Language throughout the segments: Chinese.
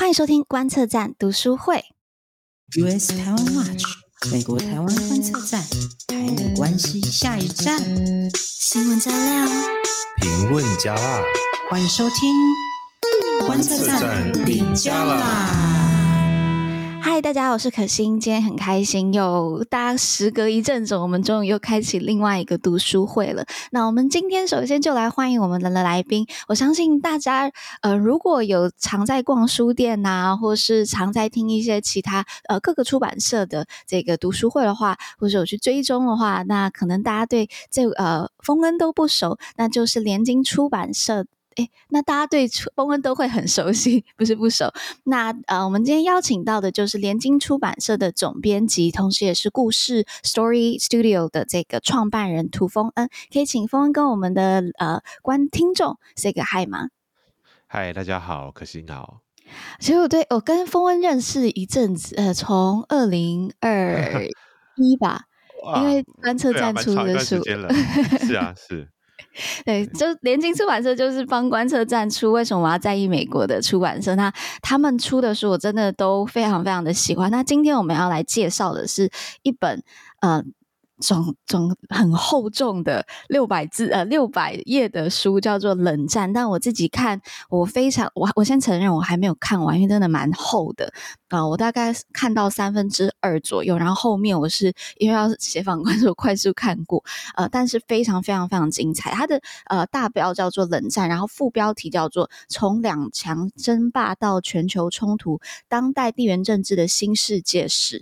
欢迎收听观测站读书会。US 台湾 Watch，美国台湾观测站，台美关系下一站。新闻加料，评论加辣，欢迎收听观测站底加辣。嗨，大家好，我是可心，今天很开心，又大家时隔一阵子，我们终于又开启另外一个读书会了。那我们今天首先就来欢迎我们的来宾。我相信大家，呃，如果有常在逛书店呐、或是常在听一些其他呃各个出版社的这个读书会的话，或者有去追踪的话，那可能大家对这呃丰恩都不熟，那就是联经出版社。诶，那大家对丰恩都会很熟悉，不是不熟。那呃，我们今天邀请到的就是联经出版社的总编辑，同时也是故事 Story Studio 的这个创办人涂丰恩。可以请丰恩跟我们的呃观听众 say 个 hi 吗？嗨，大家好，可心好。其实我对我跟丰恩认识一阵子，呃，从二零二 一吧，因为观测站出的书，是啊，是。对，就联经出版社就是帮观测站出。为什么我要在意美国的出版社？那他们出的书我真的都非常非常的喜欢。那今天我们要来介绍的是一本，呃。总总很厚重的六百字呃六百页的书叫做《冷战》，但我自己看我非常我我先承认我还没有看完，因为真的蛮厚的啊、呃，我大概看到三分之二左右，然后后面我是因为要写访观，所以我快速看过呃，但是非常非常非常精彩。它的呃大标叫做《冷战》，然后副标题叫做《从两强争霸到全球冲突：当代地缘政治的新世界史》。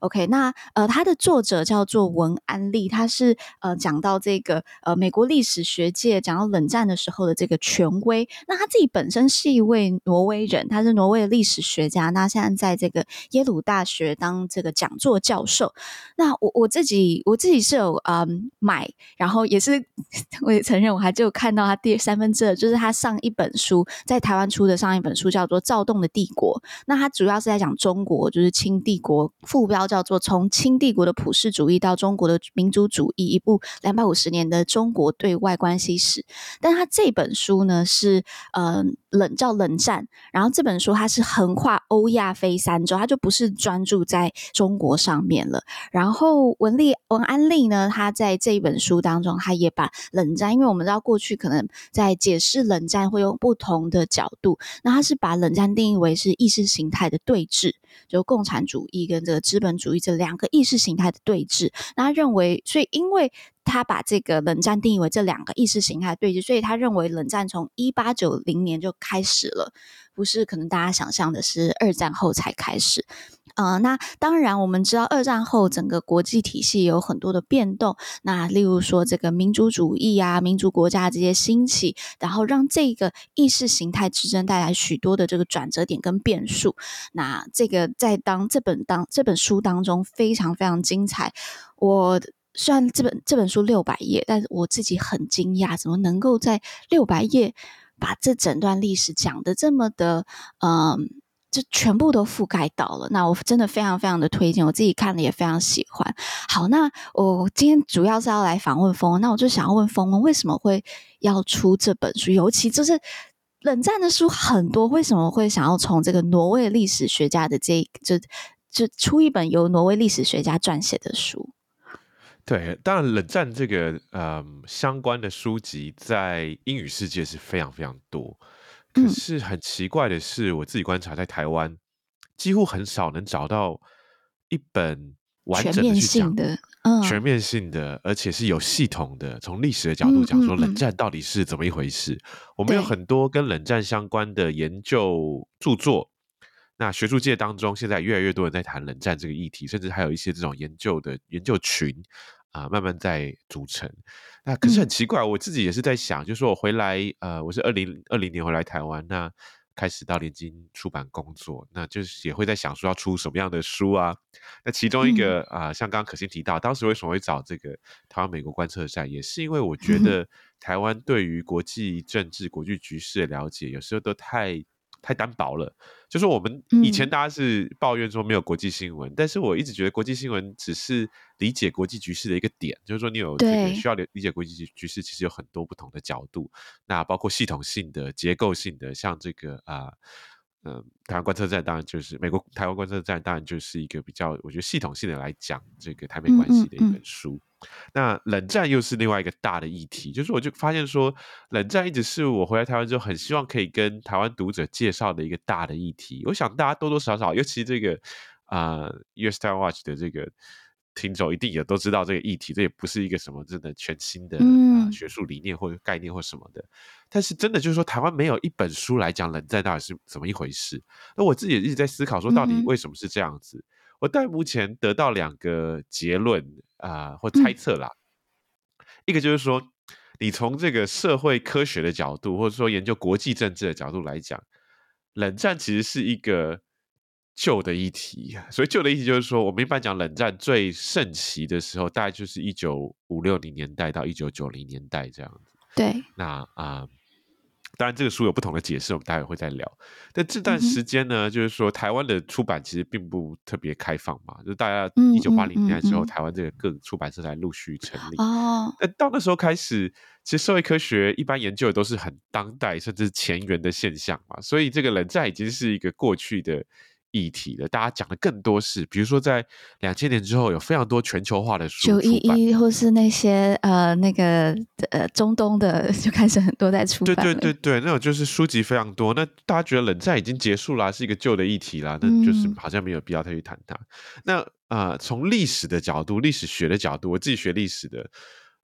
OK，那呃，他的作者叫做文安利，他是呃讲到这个呃美国历史学界讲到冷战的时候的这个权威。那他自己本身是一位挪威人，他是挪威的历史学家，那现在在这个耶鲁大学当这个讲座教授。那我我自己我自己是有嗯买，然后也是 我也承认我还就看到他第三分之二，就是他上一本书在台湾出的上一本书叫做《躁动的帝国》，那他主要是在讲中国，就是清帝国复标叫做从清帝国的普世主义到中国的民族主义，一部两百五十年的中国对外关系史。但他这本书呢是嗯冷叫冷战，然后这本书它是横跨欧亚非三洲，它就不是专注在中国上面了。然后文丽文安利呢，他在这一本书当中，他也把冷战，因为我们知道过去可能在解释冷战会用不同的角度，那他是把冷战定义为是意识形态的对峙。就共产主义跟这个资本主义这两个意识形态的对峙，那他认为，所以因为他把这个冷战定义为这两个意识形态对峙，所以他认为冷战从一八九零年就开始了，不是可能大家想象的是二战后才开始。呃，那当然，我们知道二战后整个国际体系有很多的变动。那例如说，这个民族主义啊、民族国家这些兴起，然后让这个意识形态之争带来许多的这个转折点跟变数。那这个在当这本当这本书当中非常非常精彩。我虽然这本这本书六百页，但是我自己很惊讶，怎么能够在六百页把这整段历史讲的这么的嗯。呃就全部都覆盖到了，那我真的非常非常的推荐，我自己看了也非常喜欢。好，那我今天主要是要来访问峰，那我就想要问峰，为什么会要出这本书？尤其就是冷战的书很多，为什么会想要从这个挪威历史学家的这就就出一本由挪威历史学家撰写的书？对，当然冷战这个呃相关的书籍在英语世界是非常非常多。可是很奇怪的是，我自己观察，在台湾几乎很少能找到一本完整的去讲的、嗯、全面性的，而且是有系统的，从历史的角度讲说冷战到底是怎么一回事。嗯嗯嗯、我们有很多跟冷战相关的研究著作，那学术界当中现在越来越多人在谈冷战这个议题，甚至还有一些这种研究的研究群啊、呃，慢慢在组成。那可是很奇怪，我自己也是在想，就是说我回来，呃，我是二零二零年回来台湾，那开始到联经出版工作，那就是也会在想说要出什么样的书啊。那其中一个啊、呃，像刚刚可心提到，当时为什么会找这个台湾美国观测站，也是因为我觉 得台湾对于国际政治、国际局势的了解，有时候都太。太单薄了，就是我们以前大家是抱怨说没有国际新闻，嗯，但是我一直觉得国际新闻只是理解国际局势的一个点，就是说你有这个需要理理解国际局局势，其实有很多不同的角度，那包括系统性的、结构性的，像这个啊嗯、呃，台湾观测站当然就是美国台湾观测站，当然就是一个比较我觉得系统性的来讲这个台美关系的一本书。嗯嗯嗯，那冷战又是另外一个大的议题，就是我就发现说，冷战一直是我回来台湾之后很希望可以跟台湾读者介绍的一个大的议题。我想大家多多少少，尤其这个啊、呃、US Taiwan Watch 的这个。听众一定也都知道这个议题，这也不是一个什么真的全新的、嗯呃、学术理念或者概念或什么的。但是真的就是说，台湾没有一本书来讲冷战到底是怎么一回事。那我自己也一直在思考说，到底为什么是这样子？嗯、我到目前得到两个结论啊、呃，或猜测啦。嗯、一个就是说，你从这个社会科学的角度，或者说研究国际政治的角度来讲，冷战其实是一个。旧的议题，所以旧的议题就是说，我们一般讲冷战最盛期的时候，大概就是一九五六零年代到一九九零年代这样子。对，那啊、呃，当然这个书有不同的解释，我们待会会再聊。但这段时间呢，嗯、就是说台湾的出版其实并不特别开放嘛，就大家一九八零年代之后，台湾这个各出版社才陆续成立。哦，那到那时候开始，其实社会科学一般研究的都是很当代甚至前沿的现象嘛，所以这个冷战已经是一个过去的。议题的，大家讲的更多是，比如说在两千年之后，有非常多全球化的书，九一一或是那些呃那个呃中东的，就开始很多在出版。对对对对，那种就是书籍非常多。那大家觉得冷战已经结束了，是一个旧的议题了，那就是好像没有必要再去谈它。嗯、那啊、呃，从历史的角度，历史学的角度，我自己学历史的，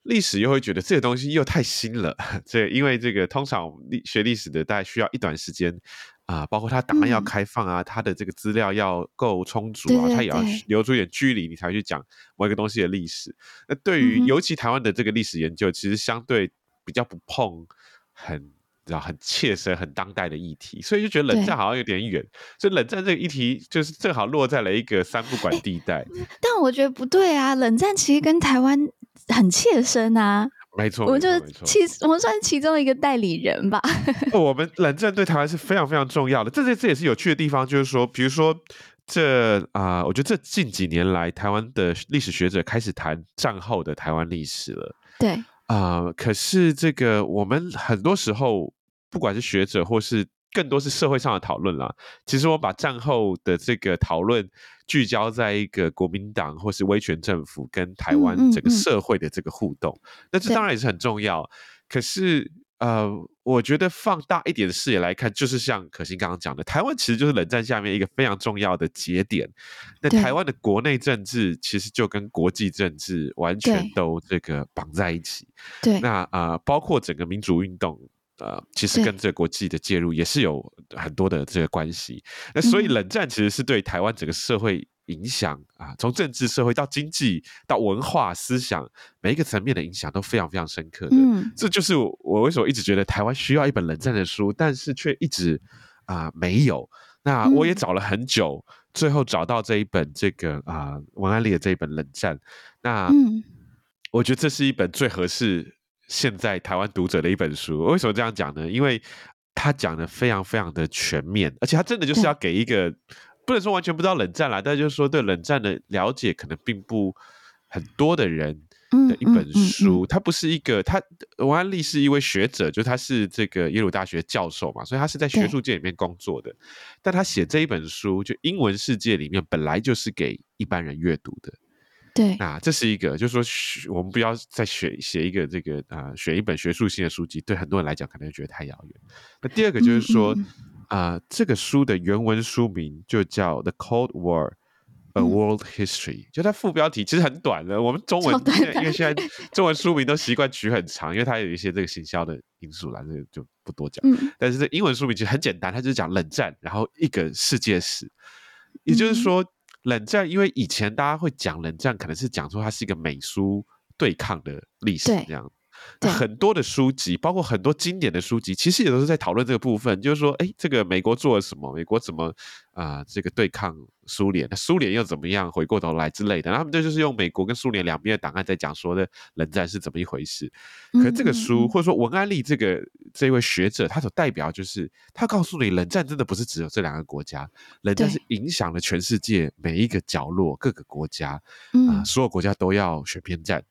历史又会觉得这个东西又太新了。这因为这个通常历学历史的，大概需要一段时间。啊，包括他档案要开放啊，它、嗯、的这个资料要够充足啊，他也要留出一点距离，你才去讲某一个东西的历史。那对于尤其台湾的这个历史研究，嗯、其实相对比较不碰很知道很切身、很当代的议题，所以就觉得冷战好像有点远。所以冷战这个议题就是正好落在了一个三不管地带。但我觉得不对啊，冷战其实跟台湾很切身啊。没错，我们就是其实我们算是其中一个代理人吧。我们冷战对台湾是非常非常重要的，这这这也是有趣的地方，就是说，比如说这啊、呃，我觉得这近几年来，台湾的历史学者开始谈战后的台湾历史了。对啊、呃，可是这个我们很多时候，不管是学者或是更多是社会上的讨论啦，其实我把战后的这个讨论。聚焦在一个国民党或是威权政府跟台湾整个社会的这个互动，那、嗯嗯嗯、这当然也是很重要。可是，呃，我觉得放大一点的视野来看，就是像可心刚刚讲的，台湾其实就是冷战下面一个非常重要的节点。那台湾的国内政治其实就跟国际政治完全都这个绑在一起。对，那啊、呃，包括整个民主运动。呃，其实跟这个国际的介入也是有很多的这个关系。那所以冷战其实是对台湾整个社会影响啊，从政治社会到经济到文化思想每一个层面的影响都非常非常深刻的。嗯，这就是我为什么一直觉得台湾需要一本冷战的书，但是却一直啊、呃、没有。那我也找了很久，嗯、最后找到这一本这个啊、呃、文安利的这一本冷战。那、嗯、我觉得这是一本最合适。现在台湾读者的一本书，为什么这样讲呢？因为他讲的非常非常的全面，而且他真的就是要给一个对不能说完全不知道冷战啦，但就是说对冷战的了解可能并不很多的人的一本书。他、嗯嗯嗯嗯、不是一个，他王安利是一位学者，就他是这个耶鲁大学教授嘛，所以他是在学术界里面工作的。但他写这一本书，就英文世界里面本来就是给一般人阅读的。对，啊这是一个，就是说，我们不要再选写一个这个啊、呃，选一本学术性的书籍，对很多人来讲可能会觉得太遥远。那第二个就是说，啊、嗯嗯呃，这个书的原文书名就叫《The Cold War: A World History》，就它副标题其实很短的。我们中文因为现在中文书名都习惯取很长，因为它有一些这个行销的因素啦，这个就不多讲。嗯、但是这英文书名其实很简单，它就是讲冷战，然后一个世界史，也就是说。嗯冷战，因为以前大家会讲冷战，可能是讲说它是一个美苏对抗的历史这样。很多的书籍，包括很多经典的书籍，其实也都是在讨论这个部分，就是说，哎，这个美国做了什么？美国怎么啊、呃？这个对抗苏联，那苏联又怎么样？回过头来之类的，他们这就是用美国跟苏联两边的档案在讲说的冷战是怎么一回事。可这个书，或者说文安利这个这一位学者，他所代表就是他告诉你，冷战真的不是只有这两个国家，冷战是影响了全世界每一个角落、各个国家啊、呃，所有国家都要选边站。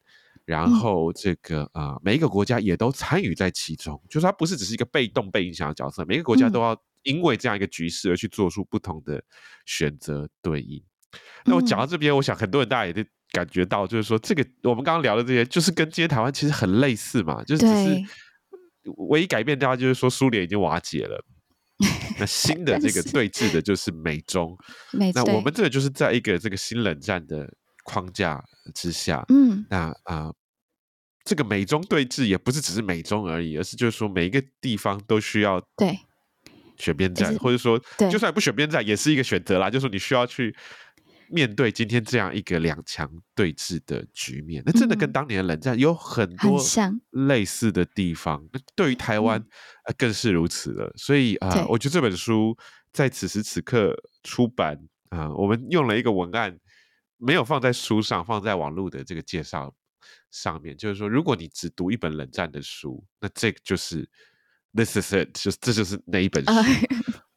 然后这个啊、呃，每一个国家也都参与在其中，就是它不是只是一个被动被影响的角色，每个国家都要因为这样一个局势而去做出不同的选择对应。那我讲到这边，我想很多人大家也都感觉到，就是说这个我们刚刚聊的这些，就是跟今天台湾其实很类似嘛，就是只是唯一改变，大家就是说苏联已经瓦解了，那 新的这个对峙的就是美中，那我们这个就是在一个这个新冷战的框架之下，嗯，那啊、呃，这个美中对峙也不是只是美中而已，而是就是说每一个地方都需要对选边站，或者说就算不选边站也是一个选择啦，就是说你需要去。面对今天这样一个两强对峙的局面，那真的跟当年的冷战有很多类似的地方。那对于台湾，更是如此了。所以啊、呃，我觉得这本书在此时此刻出版啊、呃，我们用了一个文案，没有放在书上，放在网络的这个介绍上面。就是说，如果你只读一本冷战的书，那这个就是 this is it，就这就是那一本书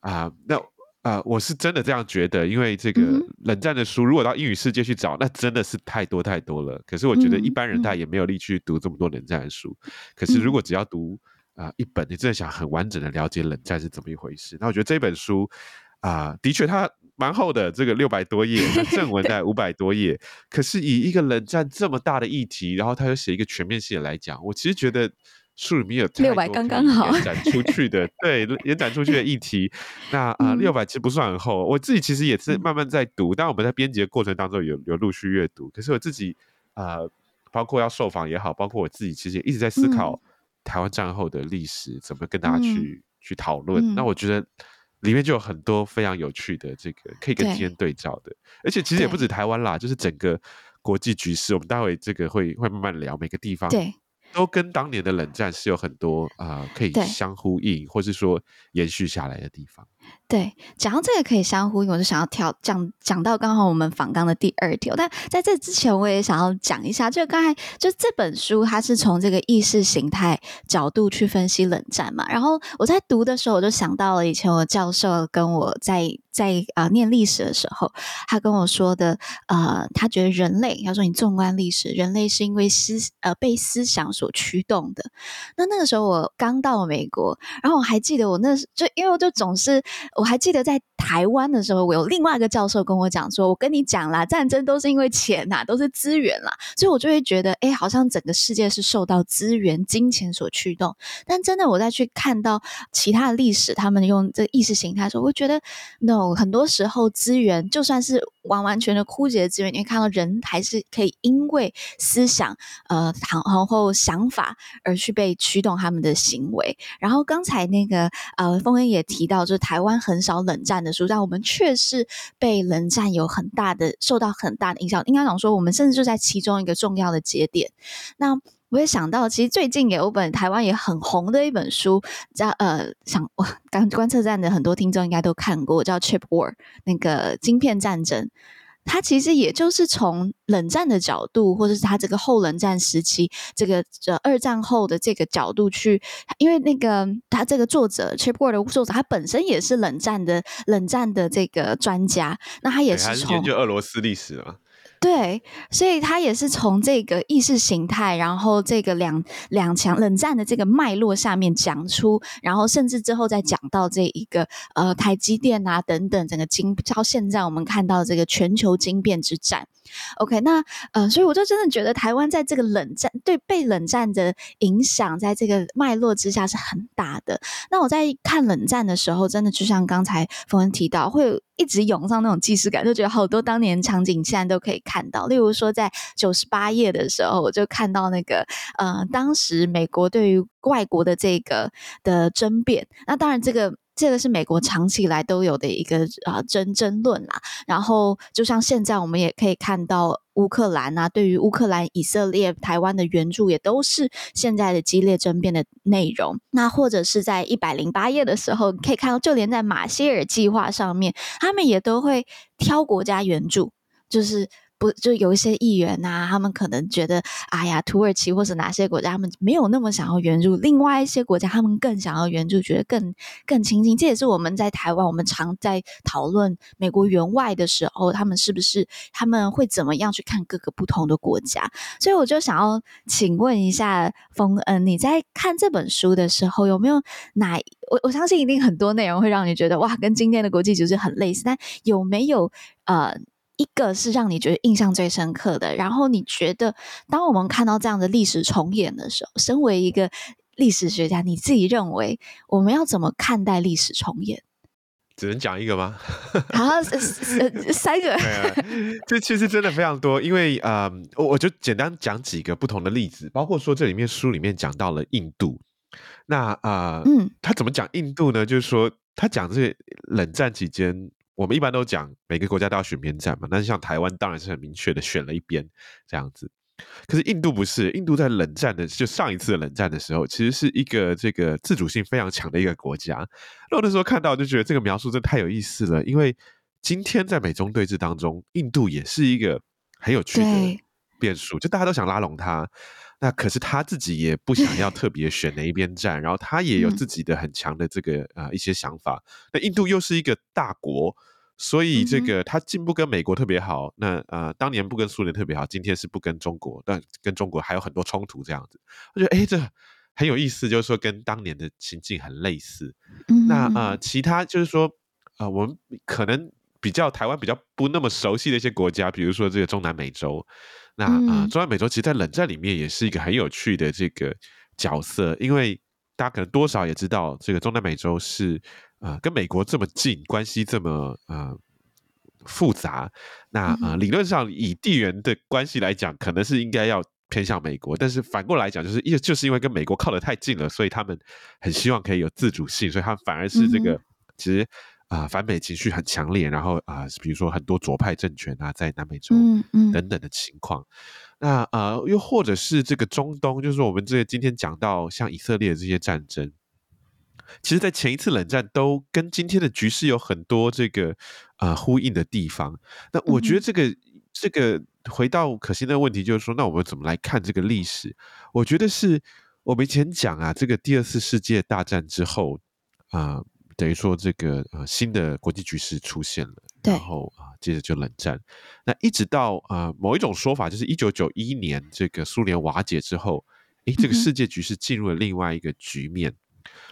啊、呃。那啊、呃，我是真的这样觉得，因为这个冷战的书，如果到英语世界去找，那真的是太多太多了。可是我觉得一般人他也没有力去读这么多冷战的书。可是如果只要读啊、呃、一本，你真的想很完整的了解冷战是怎么一回事，那我觉得这本书啊、呃，的确它蛮厚的，这个六百多页，正文大概五百多页。可是以一个冷战这么大的议题，然后他又写一个全面性的来讲，我其实觉得。书里面有六百刚刚好延展出 去的，对，延展出去的议题。那啊，六、呃、百其实不算很厚。我自己其实也是慢慢在读，但我们在编辑的过程当中有有陆续阅读。可是我自己啊、呃，包括要受访也好，包括我自己其实也一直在思考台湾战后的历史，怎么跟大家去、嗯、去讨论、嗯。那我觉得里面就有很多非常有趣的这个可以跟今天对照的，而且其实也不止台湾啦，就是整个国际局势，我们待会这个会会慢慢聊每个地方。对。都跟当年的冷战是有很多啊、呃，可以相呼应，或是说延续下来的地方。对，讲到这个可以相呼应，我就想要跳讲讲到刚好我们访纲的第二条。但在这之前，我也想要讲一下，就刚才就这本书，它是从这个意识形态角度去分析冷战嘛。然后我在读的时候，我就想到了以前我教授跟我在在啊、呃、念历史的时候，他跟我说的，呃，他觉得人类，他说你纵观历史，人类是因为思呃被思想所驱动的。那那个时候我刚到美国，然后我还记得我那时就因为我就总是。我还记得在台湾的时候，我有另外一个教授跟我讲说：“我跟你讲啦，战争都是因为钱呐，都是资源啦。”所以，我就会觉得，哎，好像整个世界是受到资源、金钱所驱动。但真的，我再去看到其他的历史，他们用这意识形态的时候，我觉得，no，很多时候资源就算是完完全的枯竭的资源，你会看到人还是可以因为思想、呃，然后想法而去被驱动他们的行为。然后刚才那个呃，凤恩也提到，就是台湾很。少冷战的书，但我们却是被冷战有很大的受到很大的影响。应该讲说，我们甚至就在其中一个重要的节点。那我也想到，其实最近有本台湾也很红的一本书，叫呃，想 我刚观测站的很多听众应该都看过，叫《Chip War》那个晶片战争。它其实也就是从冷战的角度，或者是它这个后冷战时期，这个呃二战后的这个角度去，因为那个他这个作者 Chip Ward 的作者，他本身也是冷战的冷战的这个专家，那他也是从研究俄罗斯历史嘛。对，所以他也是从这个意识形态，然后这个两两强冷战的这个脉络下面讲出，然后甚至之后再讲到这一个呃台积电啊等等，整个晶到现在我们看到这个全球晶变之战。OK，那呃，所以我就真的觉得台湾在这个冷战对被冷战的影响，在这个脉络之下是很大的。那我在看冷战的时候，真的就像刚才冯恩提到，会一直涌上那种既视感，就觉得好多当年场景现在都可以看。到，例如说，在九十八页的时候，我就看到那个，呃，当时美国对于外国的这个的争辩。那当然，这个这个是美国长期以来都有的一个啊、呃、争争论啦。然后，就像现在我们也可以看到，乌克兰啊，对于乌克兰、以色列、台湾的援助，也都是现在的激烈争辩的内容。那或者是在一百零八页的时候，可以看到，就连在马歇尔计划上面，他们也都会挑国家援助，就是。不就有一些议员呐、他们可能觉得，哎呀，土耳其或者哪些国家，他们没有那么想要援助；另外一些国家，他们更想要援助，觉得更更亲近。这也是我们在台湾，我们常在讨论美国援外的时候，他们是不是他们会怎么样去看各个不同的国家？所以我就想要请问一下冯恩，你在看这本书的时候，有没有哪我我相信一定很多内容会让你觉得哇，跟今天的国际局势很类似，但有没有呃一个是让你觉得印象最深刻的？然后你觉得，当我们看到这样的历史重演的时候，身为一个历史学家，你自己认为我们要怎么看待历史重演？只能讲一个吗？好，三个。这其实真的非常多，因为呃，我我就简单讲几个不同的例子，包括说这里面书里面讲到了印度。那啊，呃、嗯，他怎么讲印度呢？就是说他讲这冷战期间，我们一般都讲每个国家都要选边站嘛。但是像台湾当然是很明确的选了一边这样子。可是印度不是，印度在冷战的就上一次冷战的时候，其实是一个这个自主性非常强的一个国家。那我那时候看到就觉得这个描述真的太有意思了，因为今天在美中对峙当中，印度也是一个很有趣的变数，就大家都想拉拢他。那可是他自己也不想要特别选哪一边站，然后他也有自己的很强的这个啊、呃、一些想法。那印度又是一个大国，所以这个他进不跟美国特别好，那啊、呃、当年不跟苏联特别好，今天是不跟中国，但跟中国还有很多冲突这样子。我觉得哎，这很有意思，就是说跟当年的情境很类似。那啊、呃，其他就是说啊、呃，我们可能比较台湾比较不那么熟悉的一些国家，比如说这个中南美洲。那啊、呃，中南美洲其实，在冷战里面也是一个很有趣的这个角色，因为大家可能多少也知道，这个中南美洲是啊、呃，跟美国这么近，关系这么啊、呃、复杂。那啊、呃，理论上以地缘的关系来讲，可能是应该要偏向美国，但是反过来讲，就是因就是因为跟美国靠得太近了，所以他们很希望可以有自主性，所以他们反而是这个其实。啊、呃，反美情绪很强烈，然后啊、呃，比如说很多左派政权啊，在南美洲等等的情况。嗯嗯、那呃，又或者是这个中东，就是我们这个今天讲到像以色列这些战争，其实，在前一次冷战都跟今天的局势有很多这个啊、呃、呼应的地方。那我觉得这个、嗯、这个回到可心的问题，就是说，那我们怎么来看这个历史？我觉得是我们以前讲啊，这个第二次世界大战之后啊。呃等于说，这个呃新的国际局势出现了，然后啊、呃，接着就冷战。那一直到啊、呃，某一种说法就是一九九一年这个苏联瓦解之后，诶，这个世界局势进入了另外一个局面。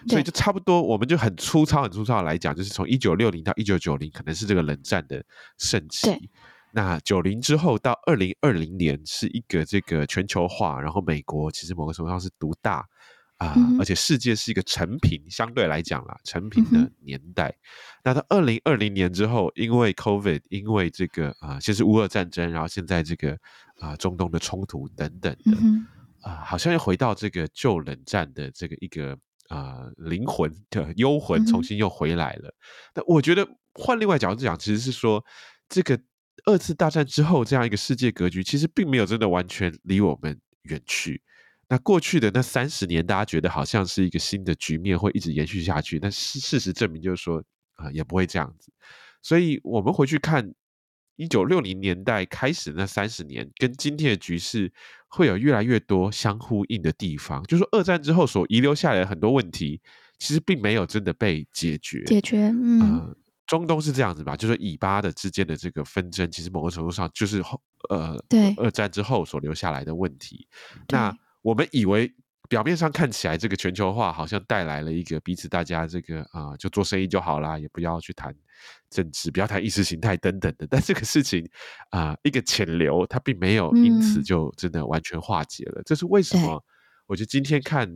嗯、所以就差不多，我们就很粗糙、很粗糙的来讲，就是从一九六零到一九九零，可能是这个冷战的盛期。那九零之后到二零二零年，是一个这个全球化，然后美国其实某个程度上是独大。啊，而且世界是一个成品，相对来讲啦，成品的年代。嗯、那到二零二零年之后，因为 COVID，因为这个啊，先是乌俄战争，然后现在这个啊中东的冲突等等的，啊，好像又回到这个旧冷战的这个一个啊灵魂的幽魂，重新又回来了。那、嗯、我觉得换另外角度讲，其实是说，这个二次大战之后这样一个世界格局，其实并没有真的完全离我们远去。那过去的那三十年，大家觉得好像是一个新的局面会一直延续下去，但事事实证明就是说啊、呃，也不会这样子。所以我们回去看一九六零年代开始那三十年，跟今天的局势会有越来越多相呼应的地方。就是说二战之后所遗留下来的很多问题，其实并没有真的被解决。解决，嗯、呃，中东是这样子吧？就是以巴的之间的这个纷争，其实某个程度上就是后呃，对二战之后所留下来的问题。那我们以为表面上看起来这个全球化好像带来了一个彼此大家这个啊、呃、就做生意就好啦，也不要去谈政治，不要谈意识形态等等的。但这个事情啊、呃，一个潜流，它并没有因此就真的完全化解了。嗯、这是为什么？我觉得今天看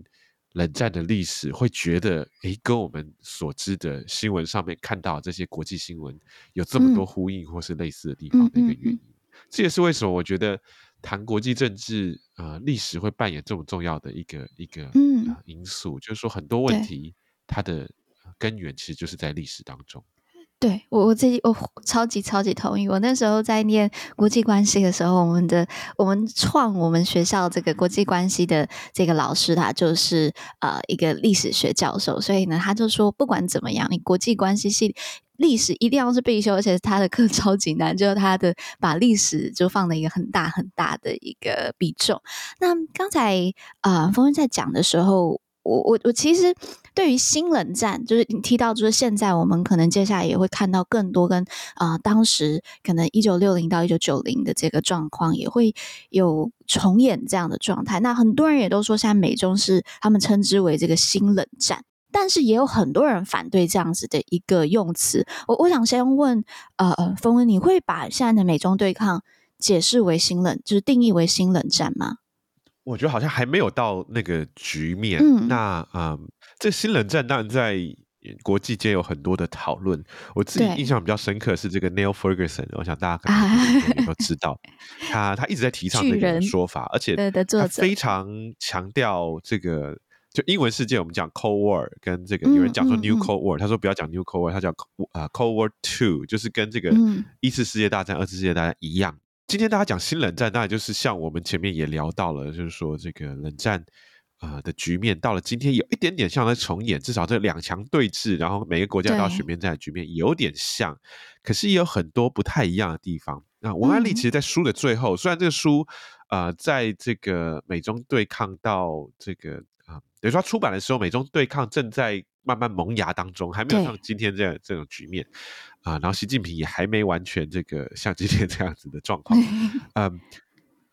冷战的历史，会觉得诶，跟我们所知的新闻上面看到这些国际新闻有这么多呼应或是类似的地方的一个原因。嗯嗯嗯嗯、这也是为什么我觉得。谈国际政治呃，历史会扮演这么重要的一个一个因素，就是说很多问题它的根源其实就是在历史当中。对，我我自己我超级超级同意。我那时候在念国际关系的时候，我们的我们创我们学校这个国际关系的这个老师，他就是呃一个历史学教授，所以呢，他就说不管怎么样，你国际关系系历史一定要是必修，而且他的课超级难，就是他的把历史就放了一个很大很大的一个比重。那刚才啊，峰峰在讲的时候。我我我其实对于新冷战，就是你提到，就是现在我们可能接下来也会看到更多跟啊、当时可能一九六零到一九九零的这个状况，也会有重演这样的状态。那很多人也都说，现在美中是他们称之为这个新冷战，但是也有很多人反对这样子的一个用词。我我想先问呃呃，峰恩，你会把现在的美中对抗解释为新冷，就是定义为新冷战吗？我觉得好像还没有到那个局面。嗯，那嗯，这新冷战当然在国际间有很多的讨论。我自己印象比较深刻是这个 Neil Ferguson，我想大家可能都 知道，他他一直在提倡这个说法，而且他非常强调这个。就英文世界，我们讲 Cold War，跟这个有人讲说 New Cold War，他说不要讲 New Cold War，他讲啊 Cold War Two，就是跟这个一次世界大战、二次世界大战一样。今天大家讲新冷战，当然就是像我们前面也聊到了，就是说这个冷战啊的局面到了今天有一点点像在重演，至少这两强对峙，然后每个国家都要选边站的局面有点像，可是也有很多不太一样的地方。那王安利其实，在书的最后，虽然这个书啊，在这个美中对抗到这个啊，等于说出版的时候，美中对抗正在慢慢萌芽当中，还没有像今天这样这种局面。啊，然后习近平也还没完全这个像今天这样子的状况，嗯，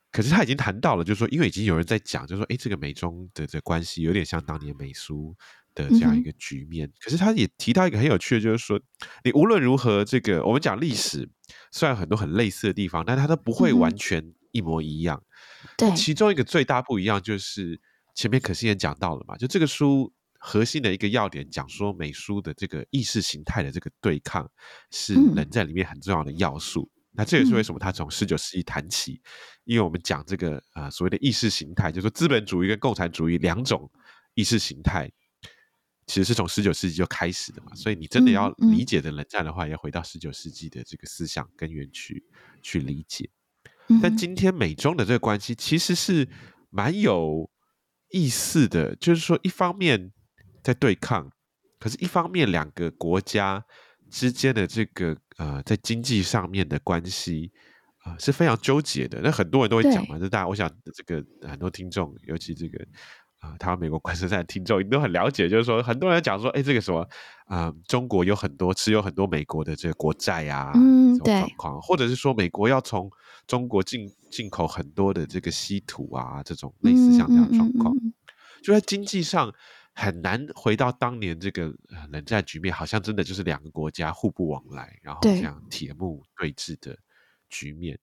可是他已经谈到了，就是说，因为已经有人在讲，就是说，哎，这个美中的这关系有点像当年美苏的这样一个局面。嗯、可是他也提到一个很有趣的，就是说，你无论如何，这个我们讲历史，虽然很多很类似的地方，但它都不会完全一模一样。对、嗯，其中一个最大不一样就是前面可心也讲到了嘛，就这个书。核心的一个要点讲说，美苏的这个意识形态的这个对抗是人在里面很重要的要素。嗯、那这也是为什么他从十九世纪谈起，因为我们讲这个啊、呃、所谓的意识形态，就是说资本主义跟共产主义两种意识形态，其实是从十九世纪就开始的嘛。所以你真的要理解的冷战的话，要回到十九世纪的这个思想根源去去理解。但今天美中的这个关系其实是蛮有意思的，就是说一方面。在对抗，可是，一方面两个国家之间的这个呃，在经济上面的关系啊、呃、是非常纠结的。那很多人都会讲嘛，就大家，我想这个很多听众，尤其这个啊、呃，台湾美国观测站的听众，都很了解，就是说，很多人讲说，哎，这个什么啊、呃，中国有很多持有很多美国的这个国债啊，嗯，状况，或者是说，美国要从中国进进口很多的这个稀土啊，这种类似像这样的状况，嗯嗯嗯、就在经济上。很难回到当年这个冷战局面，好像真的就是两个国家互不往来，然后这样铁幕对峙的局面。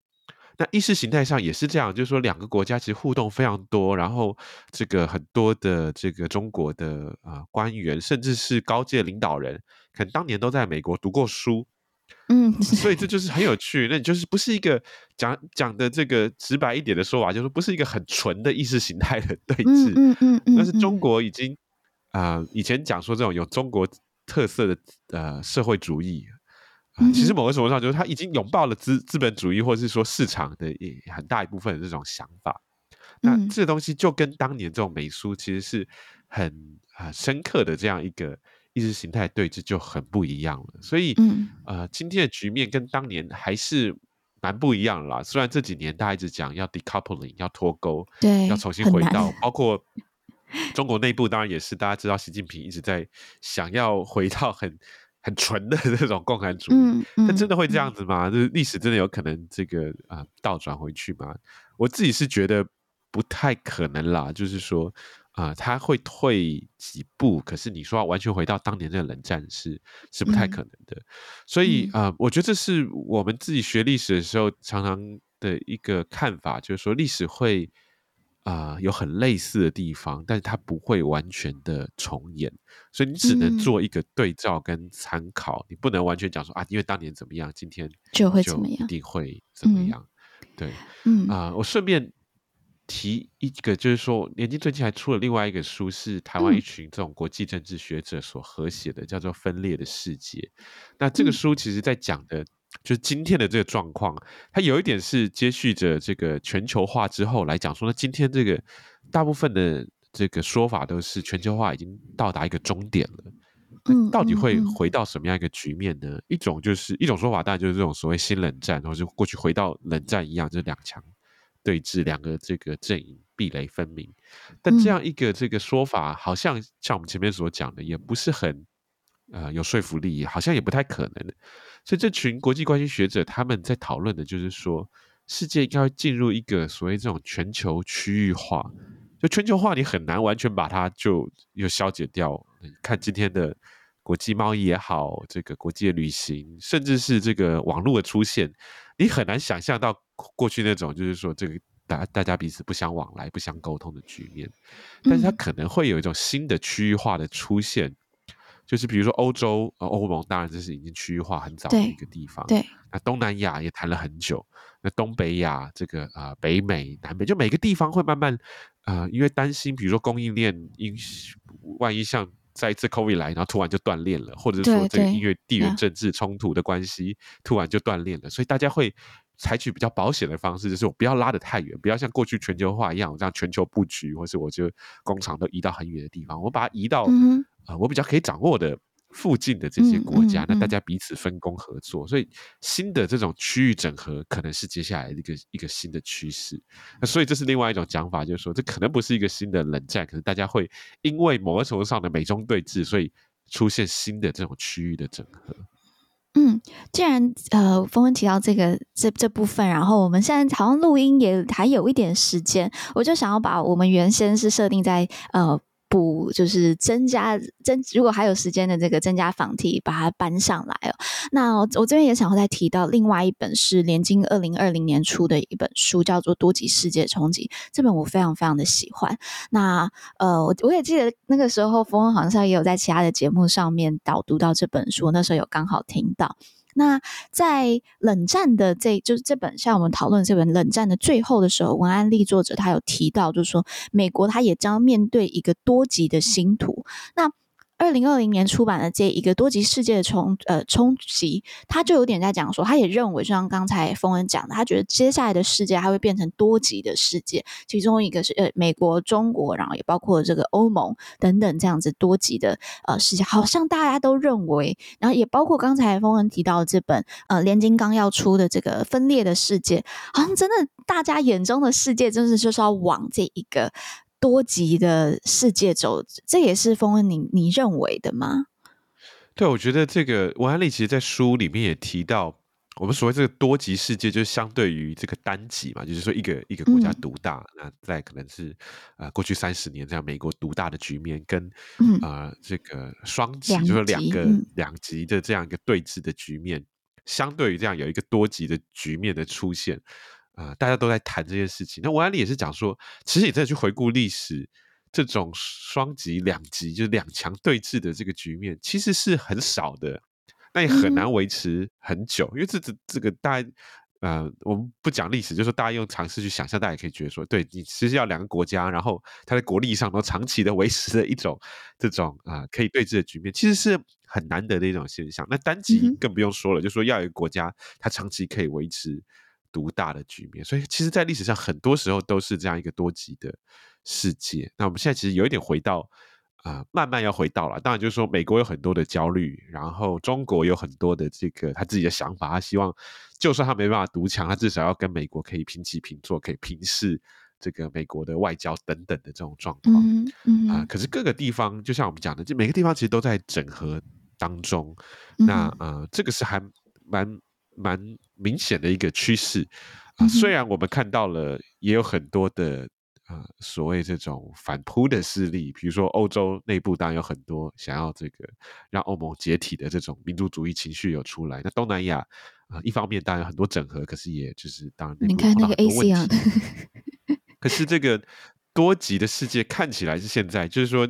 那意识形态上也是这样，就是说两个国家其实互动非常多，然后这个很多的这个中国的啊、呃、官员，甚至是高阶领导人，可能当年都在美国读过书。嗯，所以这就是很有趣。那你就是不是一个讲讲的这个直白一点的说法，就是不是一个很纯的意识形态的对峙。嗯嗯嗯，但是中国已经。啊、呃，以前讲说这种有中国特色的呃社会主义，其实某个程度上就是他已经拥抱了资资本主义，或者是说市场的也很大一部分的这种想法。那这个东西就跟当年这种美苏其实是很啊、呃、深刻的这样一个意识形态对峙就很不一样了。所以，呃，今天的局面跟当年还是蛮不一样啦。虽然这几年大家一直讲要 decoupling，要脱钩，对，要重新回到包括。中国内部当然也是，大家知道，习近平一直在想要回到很很纯的这种共产主义，嗯嗯、但真的会这样子吗？就是历史真的有可能这个啊、呃、倒转回去吗？我自己是觉得不太可能啦。就是说啊、呃，他会退几步，可是你说要完全回到当年那个冷战是是不太可能的。嗯、所以啊、呃，我觉得这是我们自己学历史的时候常常的一个看法，就是说历史会。啊、呃，有很类似的地方，但是它不会完全的重演，所以你只能做一个对照跟参考，嗯、你不能完全讲说啊，因为当年怎么样，今天就会怎么样，一定会怎么样？对，嗯啊、呃，我顺便提一个，就是说，年纪最近还出了另外一个书，是台湾一群这种国际政治学者所合写的，嗯、叫做《分裂的世界》。那这个书其实在讲的。就是今天的这个状况，它有一点是接续着这个全球化之后来讲说，那今天这个大部分的这个说法都是全球化已经到达一个终点了。嗯，到底会回到什么样一个局面呢？嗯嗯、一种就是一种说法，当然就是这种所谓新冷战，或者过去回到冷战一样，就是两强对峙，两个这个阵营壁垒分明。但这样一个这个说法，好像像我们前面所讲的，也不是很呃有说服力，好像也不太可能。所以这群国际关系学者他们在讨论的就是说，世界应该进入一个所谓这种全球区域化。就全球化，你很难完全把它就又消解掉。你看今天的国际贸易也好，这个国际的旅行，甚至是这个网络的出现，你很难想象到过去那种就是说这个大大家彼此不相往来、不相沟通的局面。但是它可能会有一种新的区域化的出现，就是比如说欧洲、欧盟，当然这是已经区域化很早的一个地方。对，那东南亚也谈了很久。那东北亚这个啊、呃，北美、南美，就每个地方会慢慢啊、呃，因为担心，比如说供应链因万一像再一次 COVID 来，然后突然就断裂了，或者是说这个因为地缘政治冲突的关系，突然就断裂了，所以大家会采取比较保险的方式，就是我不要拉得太远，不要像过去全球化一样，我这样全球布局，或是我就工厂都移到很远的地方，我把它移到啊、我比较可以掌握的。附近的这些国家，那大家彼此分工合作，所以新的这种区域整合可能是接下来的一个一个新的趋势。那所以这是另外一种讲法，就是说这可能不是一个新的冷战，可能大家会因为某个程度上的美中对峙，所以出现新的这种区域的整合。嗯，既然呃，峰峰提到这个这这部分，然后我们现在好像录音也还有一点时间，我就想要把我们原先是设定在呃。补就是增加增，如果还有时间的这个增加访题，把它搬上来哦。那我，我这边也想再提到另外一本是连经二零二零年出的一本书，叫做《多极世界冲击》。这本我非常非常的喜欢。那呃，我我也记得那个时候，峰好像也有在其他的节目上面导读到这本书，那时候有刚好听到。那在冷战的这就是这本像我们讨论这本冷战的最后的时候，文案力作者他有提到，就是说美国他也将面对一个多极的星图。那二零二零年出版的这一个多极世界的冲呃冲击，他就有点在讲说，他也认为，就像刚才峰恩讲的，他觉得接下来的世界它会变成多极的世界，其中一个是呃美国、中国，然后也包括这个欧盟等等这样子多极的呃世界，好像大家都认为，然后也包括刚才峰恩提到的这本呃联经刚要出的这个分裂的世界，好像真的大家眼中的世界，真的就是要往这一个。多极的世界走，这也是峰恩你你认为的吗？对，我觉得这个王安利其实在书里面也提到，我们所谓这个多极世界，就是相对于这个单极嘛，就是说一个一个国家独大，嗯、那在可能是啊、呃、过去三十年这样美国独大的局面，跟啊、呃、这个双极，就是说两个两极的这样一个对峙的局面，相对于这样有一个多极的局面的出现。啊、呃，大家都在谈这件事情。那文安利也是讲说，其实你再去回顾历史，这种双极、两极，就是两强对峙的这个局面，其实是很少的。那也很难维持很久，嗯、因为这这这个大家，呃，我们不讲历史，就是说大家用尝试去想象，大家也可以觉得说，对你其实要两个国家，然后它在国力上都长期的维持的一种这种啊、呃、可以对峙的局面，其实是很难得的一种现象。那单极更不用说了，嗯、就是说要一个国家，它长期可以维持。独大的局面，所以其实，在历史上很多时候都是这样一个多极的世界。那我们现在其实有一点回到啊、呃，慢慢要回到了。当然，就是说美国有很多的焦虑，然后中国有很多的这个他自己的想法，他希望就算他没办法独强，他至少要跟美国可以平起平坐，可以平视这个美国的外交等等的这种状况。嗯嗯啊、呃，可是各个地方，就像我们讲的，就每个地方其实都在整合当中。那啊、呃，这个是还蛮。蛮明显的一个趋势啊，虽然我们看到了也有很多的啊所谓这种反扑的势力，比如说欧洲内部当然有很多想要这个让欧盟解体的这种民族主义情绪有出来。那东南亚啊，一方面当然有很多整合，可是也就是当然你看那个 ASEAN，可是这个多极的世界看起来是现在就是说，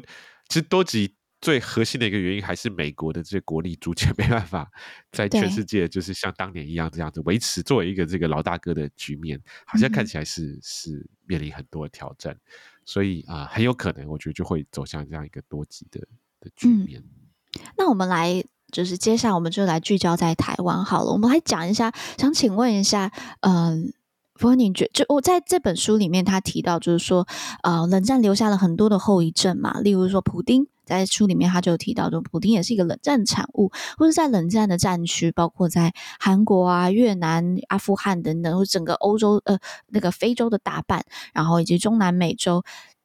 其实多极。最核心的一个原因还是美国的这些国力逐渐 没办法在全世界就是像当年一样这样子维持作为一个这个老大哥的局面，好像看起来是、嗯、是面临很多的挑战，所以啊、呃、很有可能我觉得就会走向这样一个多极的的局面、嗯。那我们来就是接下来我们就来聚焦在台湾好了，我们来讲一下，想请问一下，嗯，峰恩你觉就我在这本书里面他提到就是说，呃，冷战留下了很多的后遗症嘛，例如说普丁。在书里面他就提到说，普丁也是一个冷战产物，或者在冷战的战区，包括在韩国啊、越南、阿富汗等等，或整个欧洲呃那个非洲的大半，然后以及中南美洲。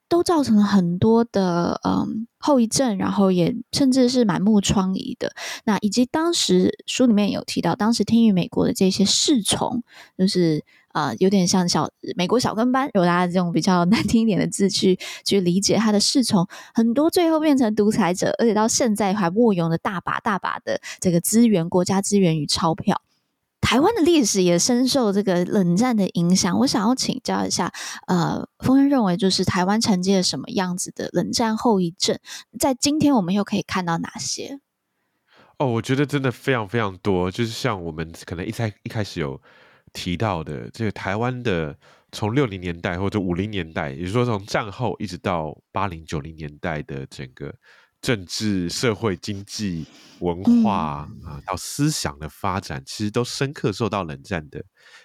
都造成了很多的嗯后遗症，然后也甚至是满目疮痍的。那以及当时书里面有提到，当时听于美国的这些侍从，就是呃有点像小美国小跟班，有大家这种比较 难听一点的字去去理解他的侍从，很多最后变成独裁者，而且到现在还握有了大把大把的这个资源、国家资源与钞票。台湾的历史也深受这个冷战的影响。我想要请教一下，呃，峰恩认为，就是台湾承接了什么样子的冷战后遗症？在今天我们又可以看到哪些？哦，我觉得真的非常非常多。就是像我们可能一开一开始有提到的，这个台湾的从六零年代或者五零年代，也就是说从战后一直到八零九零年代的整个。政治、社会、经济、文化、嗯、啊，到思想的发展，其实都深刻受到冷战的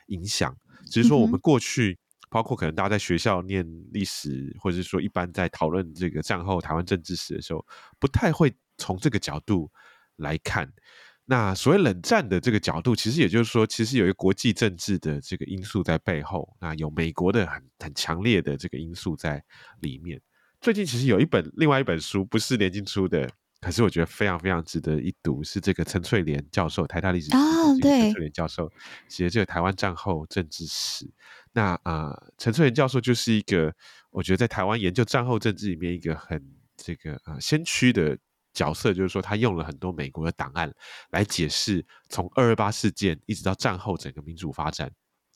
影响。只是说，我们过去、嗯、包括可能大家在学校念历史，或者是说一般在讨论这个战后台湾政治史的时候，不太会从这个角度来看。那所谓冷战的这个角度，其实也就是说，其实有一个国际政治的这个因素在背后，那有美国的很很强烈的这个因素在里面。最近其实有一本另外一本书，不是联经出的，可是我觉得非常非常值得一读，是这个陈翠莲教授，台大历史系的陈翠莲教授写的这个台湾战后政治史。那啊，呃，陈翠莲教授就是一个我觉得在台湾研究战后政治里面一个很这个啊，呃，先驱的角色，就是说他用了很多美国的档案来解释从二二八事件一直到战后整个民主发展。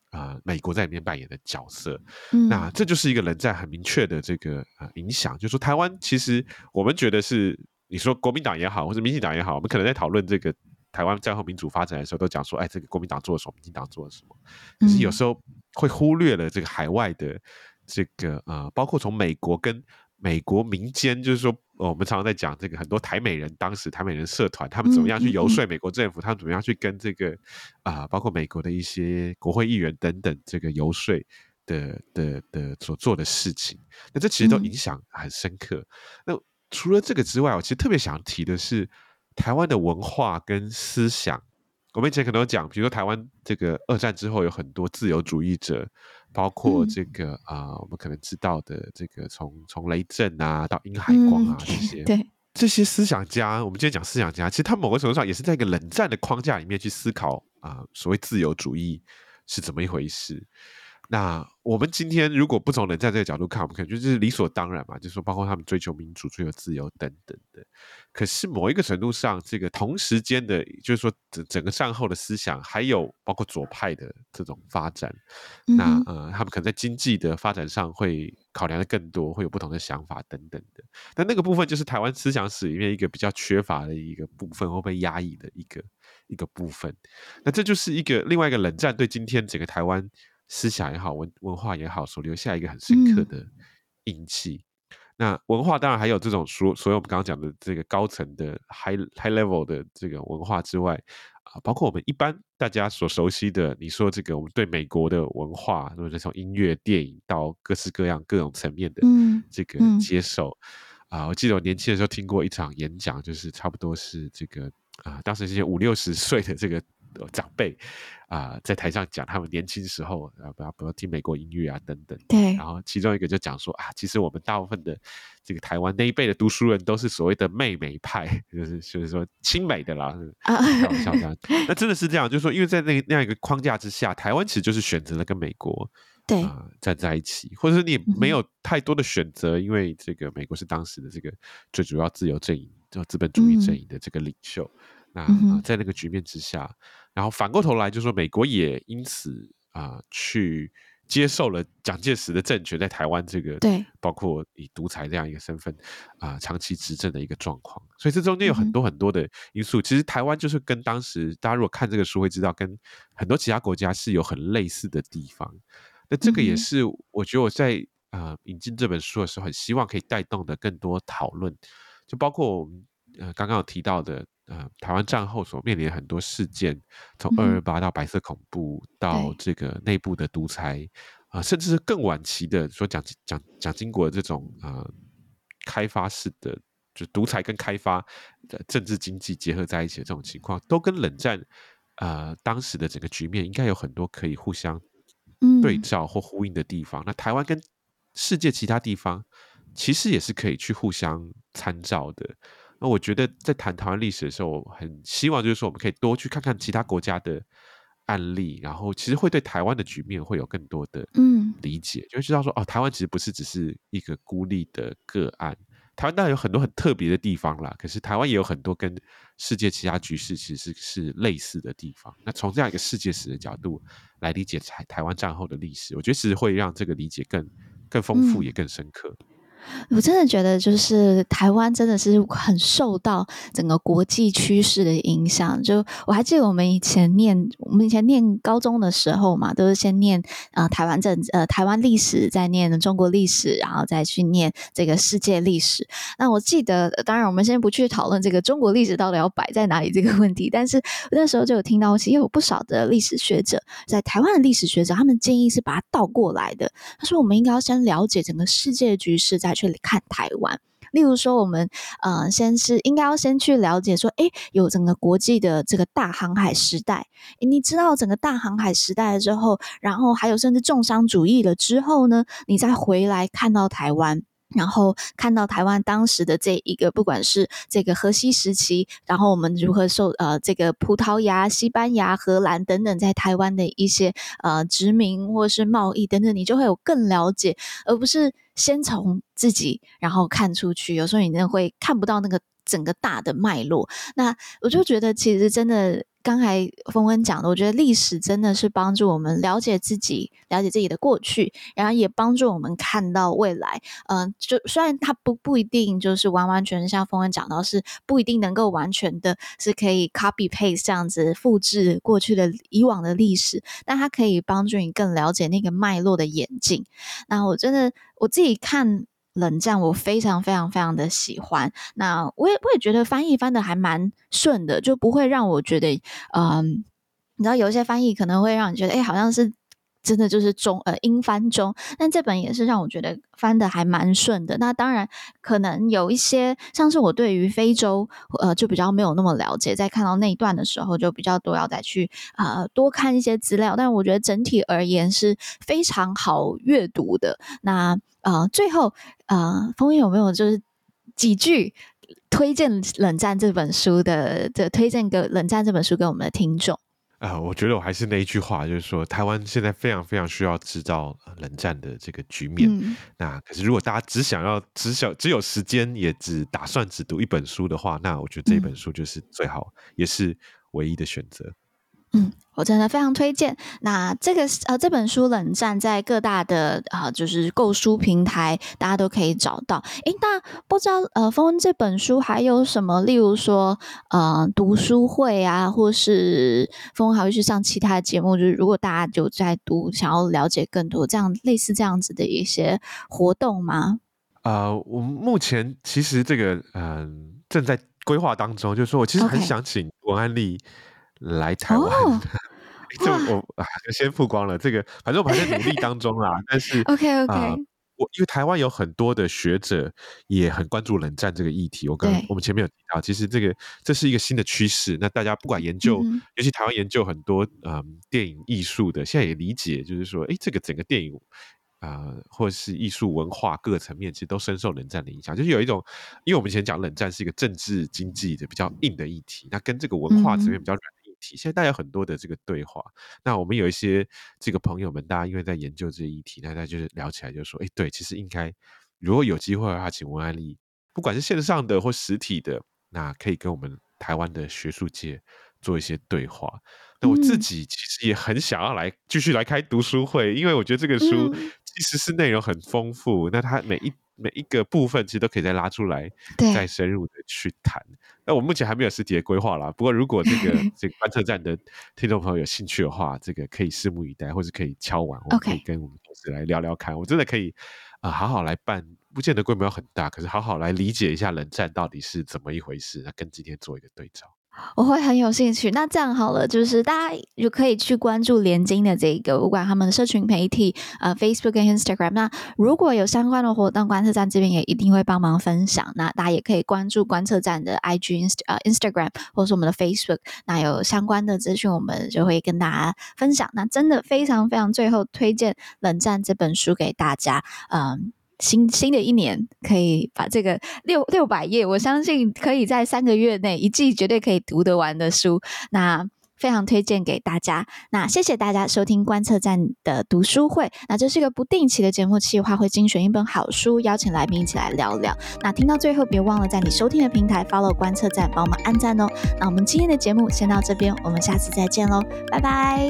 啊、呃，美国在里面扮演的角色，嗯、那这就是一个人在很明确的这个呃影响，就是说台湾其实我们觉得是你说国民党也好，或者民进党也好，我们可能在讨论这个台湾战后民主发展的时候，都讲说，哎，这个国民党做了什么，民进党做了什么，可是有时候会忽略了这个海外的这个呃，包括从美国跟。美国民间就是说，我们常常在讲这个，很多台美人，当时台美人社团，他们怎么样去游说美国政府，他们怎么样去跟这个啊，包括美国的一些国会议员等等，这个游说的的的所做的事情，那这其实都影响很深刻。那除了这个之外，我其实特别想提的是台湾的文化跟思想。我们以前可能有讲，比如说台湾这个二战之后有很多自由主义者。包括这个啊、嗯呃，我们可能知道的这个从从雷震啊到殷海光啊、嗯、这些，对这些思想家，我们今天讲思想家，其实他某个程度上也是在一个冷战的框架里面去思考啊、呃，所谓自由主义是怎么一回事。那我们今天如果不从冷战这个角度看，我们可能就是理所当然嘛，就是说包括他们追求民主、追求自由等等的。可是某一个程度上，这个同时间的，就是说整整个战后的思想，还有包括左派的这种发展，嗯、那呃，他们可能在经济的发展上会考量的更多，会有不同的想法等等的。但那个部分就是台湾思想史里面一个比较缺乏的一个部分，会被压抑的一个一个部分。那这就是一个另外一个冷战对今天整个台湾。思想也好，文文化也好，所留下一个很深刻的印记。嗯、那文化当然还有这种所所有我们刚刚讲的这个高层的 high high level 的这个文化之外啊，包括我们一般大家所熟悉的，你说这个我们对美国的文化，或者从音乐、电影到各式各样各种层面的这个接受、嗯嗯、啊，我记得我年轻的时候听过一场演讲，就是差不多是这个啊，当时这些五六十岁的这个。长辈啊、呃，在台上讲他们年轻时候啊，不要不要听美国音乐啊等等。对。然后其中一个就讲说啊，其实我们大部分的这个台湾那一辈的读书人都是所谓的妹妹派，就是就是说亲美的啦。啊。开玩笑这样。那真的是这样，就是说，因为在那那样一个框架之下，台湾其实就是选择了跟美国对站在一起，或者是你也没有太多的选择，嗯、因为这个美国是当时的这个最主要自由阵营，就资本主义阵营的这个领袖。嗯那、呃、在那个局面之下，然后反过头来就说，美国也因此啊、呃，去接受了蒋介石的政权在台湾这个对，包括以独裁这样一个身份啊、呃，长期执政的一个状况。所以这中间有很多很多的因素。嗯、其实台湾就是跟当时大家如果看这个书会知道，跟很多其他国家是有很类似的地方。那这个也是我觉得我在啊、呃、引进这本书的时候，很希望可以带动的更多讨论，就包括我们呃刚刚有提到的。呃，台湾战后所面临的很多事件，从二二八到白色恐怖，嗯、到这个内部的独裁，啊、呃，甚至是更晚期的说蒋蒋蒋经国这种呃开发式的就独裁跟开发的政治经济结合在一起的这种情况，都跟冷战呃当时的整个局面应该有很多可以互相对照或呼应的地方。嗯、那台湾跟世界其他地方其实也是可以去互相参照的。那我觉得在谈台湾历史的时候，我很希望就是说我们可以多去看看其他国家的案例，然后其实会对台湾的局面会有更多的嗯理解，嗯、就会知道说哦，台湾其实不是只是一个孤立的个案。台湾当然有很多很特别的地方啦，可是台湾也有很多跟世界其他局势其实是类似的地方。那从这样一个世界史的角度来理解台台湾战后的历史，我觉得其实会让这个理解更更丰富，也更深刻。嗯我真的觉得，就是台湾真的是很受到整个国际趋势的影响。就我还记得我们以前念，我们以前念高中的时候嘛，都是先念呃台湾政呃台湾历史，再念中国历史，然后再去念这个世界历史。那我记得，当然我们先不去讨论这个中国历史到底要摆在哪里这个问题，但是那时候就有听到，其实有不少的历史学者，在台湾的历史学者，他们建议是把它倒过来的。他说，我们应该要先了解整个世界局势，在去看台湾，例如说，我们呃，先是应该要先去了解说，诶，有整个国际的这个大航海时代，你知道整个大航海时代之后，然后还有甚至重商主义了之后呢，你再回来看到台湾。然后看到台湾当时的这一个，不管是这个荷西时期，然后我们如何受呃这个葡萄牙、西班牙、荷兰等等在台湾的一些呃殖民或是贸易等等，你就会有更了解，而不是先从自己然后看出去，有时候你真的会看不到那个整个大的脉络。那我就觉得其实真的。刚才峰恩讲的，我觉得历史真的是帮助我们了解自己，了解自己的过去，然后也帮助我们看到未来。嗯、就虽然它不不一定就是完完全像峰恩讲到，是不一定能够完全的是可以 copy paste 这样子复制过去的以往的历史，但它可以帮助你更了解那个脉络的演进。那我真的我自己看。冷战我非常非常非常的喜欢，那我也我也觉得翻译翻的还蛮顺的，就不会让我觉得，嗯，你知道有一些翻译可能会让你觉得，哎，好像是真的就是中呃英翻中，但这本也是让我觉得翻的还蛮顺的。那当然可能有一些像是我对于非洲呃就比较没有那么了解，在看到那一段的时候就比较多要再去呃多看一些资料，但我觉得整体而言是非常好阅读的。那呃，最后，呃，风有没有就是几句推荐《冷战》这本书的的推荐给《冷战》这本书给我们的听众？啊、呃，我觉得我还是那一句话，就是说，台湾现在非常非常需要知道冷战的这个局面。嗯、那可是，如果大家只想要只想只有时间，也只打算只读一本书的话，那我觉得这本书就是最好，嗯、也是唯一的选择。嗯，我真的非常推荐。那这个呃，这本书《冷战》在各大的啊、呃，就是购书平台，大家都可以找到。诶，那不知道呃，丰恩这本书还有什么？例如说呃，读书会啊，或是丰恩还会去上其他的节目？就是如果大家就在读，想要了解更多这样类似这样子的一些活动吗？呃，我们目前其实这个嗯、呃，正在规划当中，就是说我其实很想请文安利。来台湾，oh, 就我啊，先曝光了这个，反正我们还在努力当中啦。但是，OK OK，、呃、我因为台湾有很多的学者也很关注冷战这个议题。我刚我们前面有提到，其实这个这是一个新的趋势。那大家不管研究，嗯、尤其台湾研究很多嗯电影艺术的，现在也理解，就是说，哎，这个整个电影。啊、呃，或者是艺术文化各个层面，其实都深受冷战的影响。就是有一种，因为我们以前讲冷战是一个政治经济的比较硬的议题，那跟这个文化层面比较软题，嗯、现在大家有很多的这个对话。那我们有一些这个朋友们，大家因为在研究这些议题，那大家就是聊起来就说，哎，对，其实应该如果有机会的话，请文安利，不管是线上的或实体的，那可以跟我们台湾的学术界做一些对话。那我自己其实也很想要来继续来开读书会，因为我觉得这个书。嗯其实是内容很丰富，那它每一每一个部分其实都可以再拉出来，再深入的去谈。那我目前还没有实体的规划啦，不过如果这个 这个观测站的听众朋友有兴趣的话，这个可以拭目以待，或是可以敲完，我们可以跟我们同事来聊聊看。我真的可以啊、呃，好好来办，不见得规模很大，可是好好来理解一下冷战到底是怎么一回事，那跟今天做一个对照。我会很有兴趣。那这样好了，就是大家就可以去关注联经的这个，不管他们的社群媒体，呃，Facebook 跟 Instagram。那如果有相关的活动，观测站这边也一定会帮忙分享。那大家也可以关注观测站的 IG、Instagram，或者是我们的 Facebook。那有相关的资讯，我们就会跟大家分享。那真的非常非常，最后推荐《冷战》这本书给大家。嗯。新新的一年可以把这个六六百页，我相信可以在三个月内一季绝对可以读得完的书，那非常推荐给大家。那谢谢大家收听观测站的读书会。那这是一个不定期的节目计划，会精选一本好书，邀请来宾一起来聊聊。那听到最后，别忘了在你收听的平台 follow 观测站，帮我们按赞哦。那我们今天的节目先到这边，我们下次再见喽，拜拜。